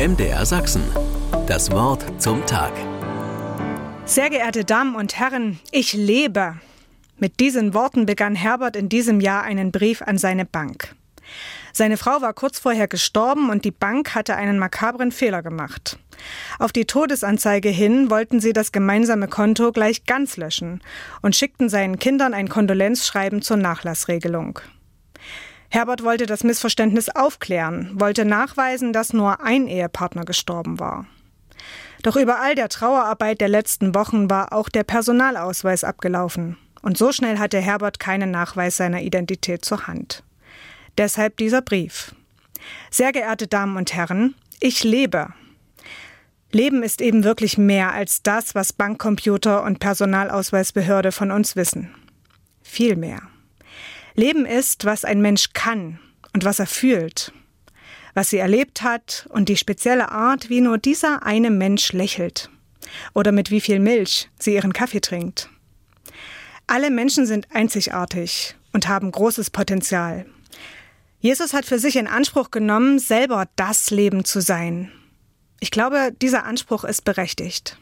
MDR Sachsen. Das Wort zum Tag. Sehr geehrte Damen und Herren, ich lebe. Mit diesen Worten begann Herbert in diesem Jahr einen Brief an seine Bank. Seine Frau war kurz vorher gestorben und die Bank hatte einen makabren Fehler gemacht. Auf die Todesanzeige hin wollten sie das gemeinsame Konto gleich ganz löschen und schickten seinen Kindern ein Kondolenzschreiben zur Nachlassregelung. Herbert wollte das Missverständnis aufklären, wollte nachweisen, dass nur ein Ehepartner gestorben war. Doch über all der Trauerarbeit der letzten Wochen war auch der Personalausweis abgelaufen. Und so schnell hatte Herbert keinen Nachweis seiner Identität zur Hand. Deshalb dieser Brief. Sehr geehrte Damen und Herren, ich lebe. Leben ist eben wirklich mehr als das, was Bankcomputer und Personalausweisbehörde von uns wissen. Viel mehr. Leben ist, was ein Mensch kann und was er fühlt, was sie erlebt hat und die spezielle Art, wie nur dieser eine Mensch lächelt oder mit wie viel Milch sie ihren Kaffee trinkt. Alle Menschen sind einzigartig und haben großes Potenzial. Jesus hat für sich in Anspruch genommen, selber das Leben zu sein. Ich glaube, dieser Anspruch ist berechtigt.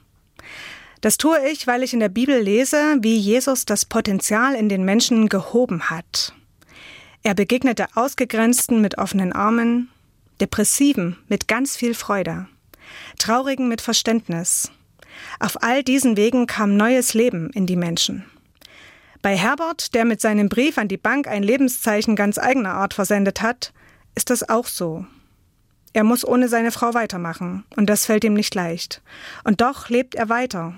Das tue ich, weil ich in der Bibel lese, wie Jesus das Potenzial in den Menschen gehoben hat. Er begegnete Ausgegrenzten mit offenen Armen, Depressiven mit ganz viel Freude, Traurigen mit Verständnis. Auf all diesen Wegen kam neues Leben in die Menschen. Bei Herbert, der mit seinem Brief an die Bank ein Lebenszeichen ganz eigener Art versendet hat, ist das auch so. Er muss ohne seine Frau weitermachen, und das fällt ihm nicht leicht. Und doch lebt er weiter,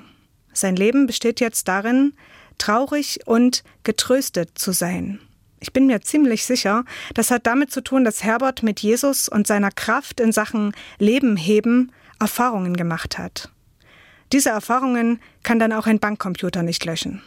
sein Leben besteht jetzt darin, traurig und getröstet zu sein. Ich bin mir ziemlich sicher, das hat damit zu tun, dass Herbert mit Jesus und seiner Kraft in Sachen Leben heben Erfahrungen gemacht hat. Diese Erfahrungen kann dann auch ein Bankcomputer nicht löschen.